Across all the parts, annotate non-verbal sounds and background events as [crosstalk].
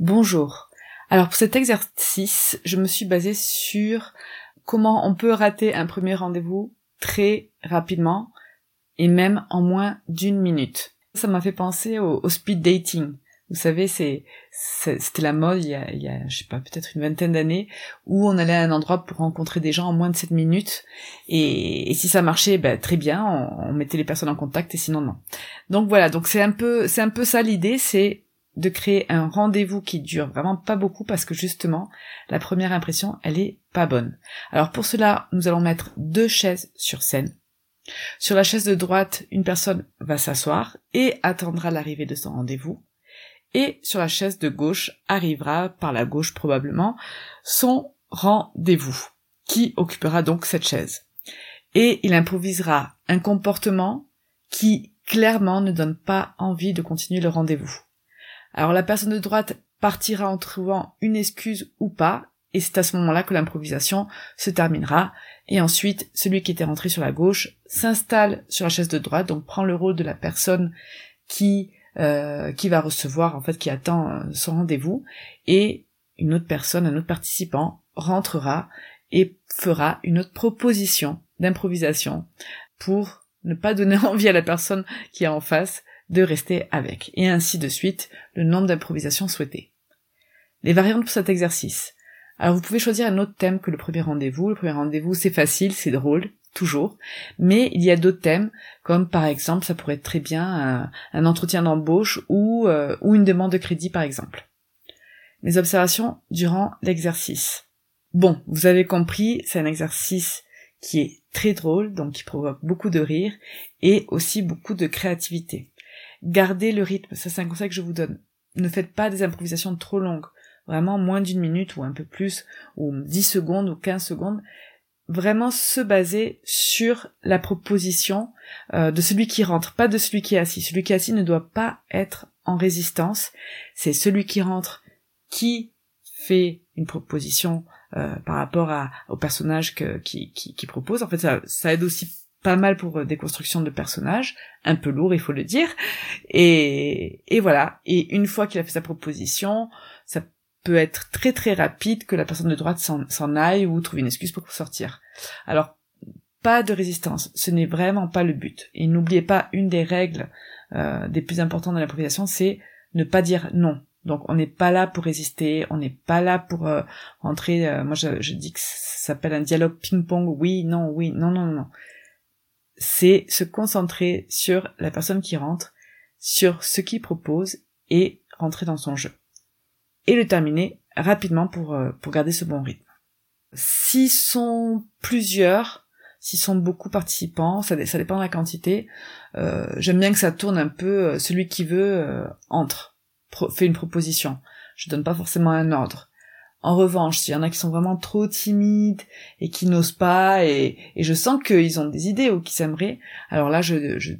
Bonjour. Alors pour cet exercice, je me suis basée sur comment on peut rater un premier rendez-vous très rapidement et même en moins d'une minute. Ça m'a fait penser au, speed dating. Vous savez, c'est c'était la mode il y, a, je sais pas, peut-être une vingtaine d'années, où on allait à un endroit pour rencontrer des gens en moins de 7 minutes, et, si ça marchait, ben, très bien, on, on, mettait les personnes en contact, et sinon non. Donc voilà, donc c'est un peu, c'est un peu ça l'idée, c'est de créer un rendez-vous qui dure vraiment pas beaucoup parce que justement la première impression elle est pas bonne. Alors pour cela nous allons mettre deux chaises sur scène. Sur la chaise de droite une personne va s'asseoir et attendra l'arrivée de son rendez-vous. Et sur la chaise de gauche arrivera par la gauche probablement son rendez-vous qui occupera donc cette chaise. Et il improvisera un comportement qui clairement ne donne pas envie de continuer le rendez-vous. Alors la personne de droite partira en trouvant une excuse ou pas, et c'est à ce moment-là que l'improvisation se terminera, et ensuite celui qui était rentré sur la gauche s'installe sur la chaise de droite, donc prend le rôle de la personne qui euh, qui va recevoir, en fait, qui attend euh, son rendez-vous, et une autre personne, un autre participant rentrera et fera une autre proposition d'improvisation pour ne pas donner [laughs] envie à la personne qui est en face de rester avec, et ainsi de suite, le nombre d'improvisations souhaitées. Les variantes pour cet exercice. Alors vous pouvez choisir un autre thème que le premier rendez-vous. Le premier rendez-vous, c'est facile, c'est drôle, toujours. Mais il y a d'autres thèmes, comme par exemple, ça pourrait être très bien un, entretien d'embauche ou, euh, ou une demande de crédit, par exemple. Mes observations durant l'exercice. Bon, vous avez compris, c'est un exercice qui est très drôle, donc qui provoque beaucoup de rire et aussi beaucoup de créativité. Gardez le rythme, ça c'est un conseil que je vous donne. Ne faites pas des improvisations trop longues, vraiment moins d'une minute ou un peu plus, ou 10 secondes ou 15 secondes. Vraiment se baser sur la proposition euh, de celui qui rentre, pas de celui qui est assis. Celui qui est assis ne doit pas être en résistance. C'est celui qui rentre qui fait une proposition euh, par rapport à, au personnage que, qui, propose. En fait, ça, ça aide aussi pas mal pour euh, des constructions de personnages, un peu lourd, il faut le dire. Et, et voilà. Et une fois qu'il a fait sa proposition, ça peut être très très rapide que la personne de droite s'en aille ou trouve une excuse pour sortir. Alors, pas de résistance, ce n'est vraiment pas le but. Et n'oubliez pas, une des règles euh, des plus importantes dans l'improvisation, c'est ne pas dire non. Donc on n'est pas là pour résister, on n'est pas là pour euh, rentrer. Euh, moi je, je, dis que ça s'appelle un dialogue ping-pong. Oui, non, oui, non, non, non c'est se concentrer sur la personne qui rentre, sur ce qu'il propose et rentrer dans son jeu. Et le terminer rapidement pour, euh, pour garder ce bon rythme. S'ils sont plusieurs, s'ils sont beaucoup participants, ça, dépend de la quantité, euh, j'aime bien que ça tourne un peu, euh, celui qui veut entre, fait une proposition. Je donne pas forcément un ordre. En revanche, s'il y en a qui sont vraiment trop timides et qui n'osent pas, et, je sens qu'ils ont des idées ou qu'ils s'aimeraient, alors là, je,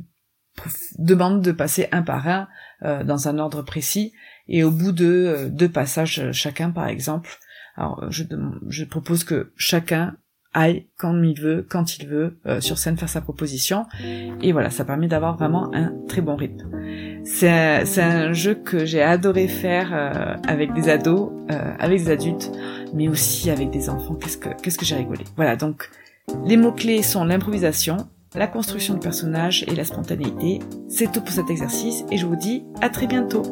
demande de passer un par un euh, dans un ordre précis, et au bout de euh, deux passages chacun, par exemple, alors je, propose que chacun aille quand il veut, quand il veut, euh, sur scène faire sa proposition. Et voilà, ça permet d'avoir vraiment un très bon rythme. C'est un, jeu que j'ai adoré faire euh, avec des ados, euh, avec des adultes, mais aussi avec des enfants. Qu'est-ce que, qu'est-ce que j'ai rigolé. Voilà, donc Les mots-clés sont l'improvisation, la construction de personnages et la spontanéité. C'est tout pour cet exercice et je vous dis à très bientôt.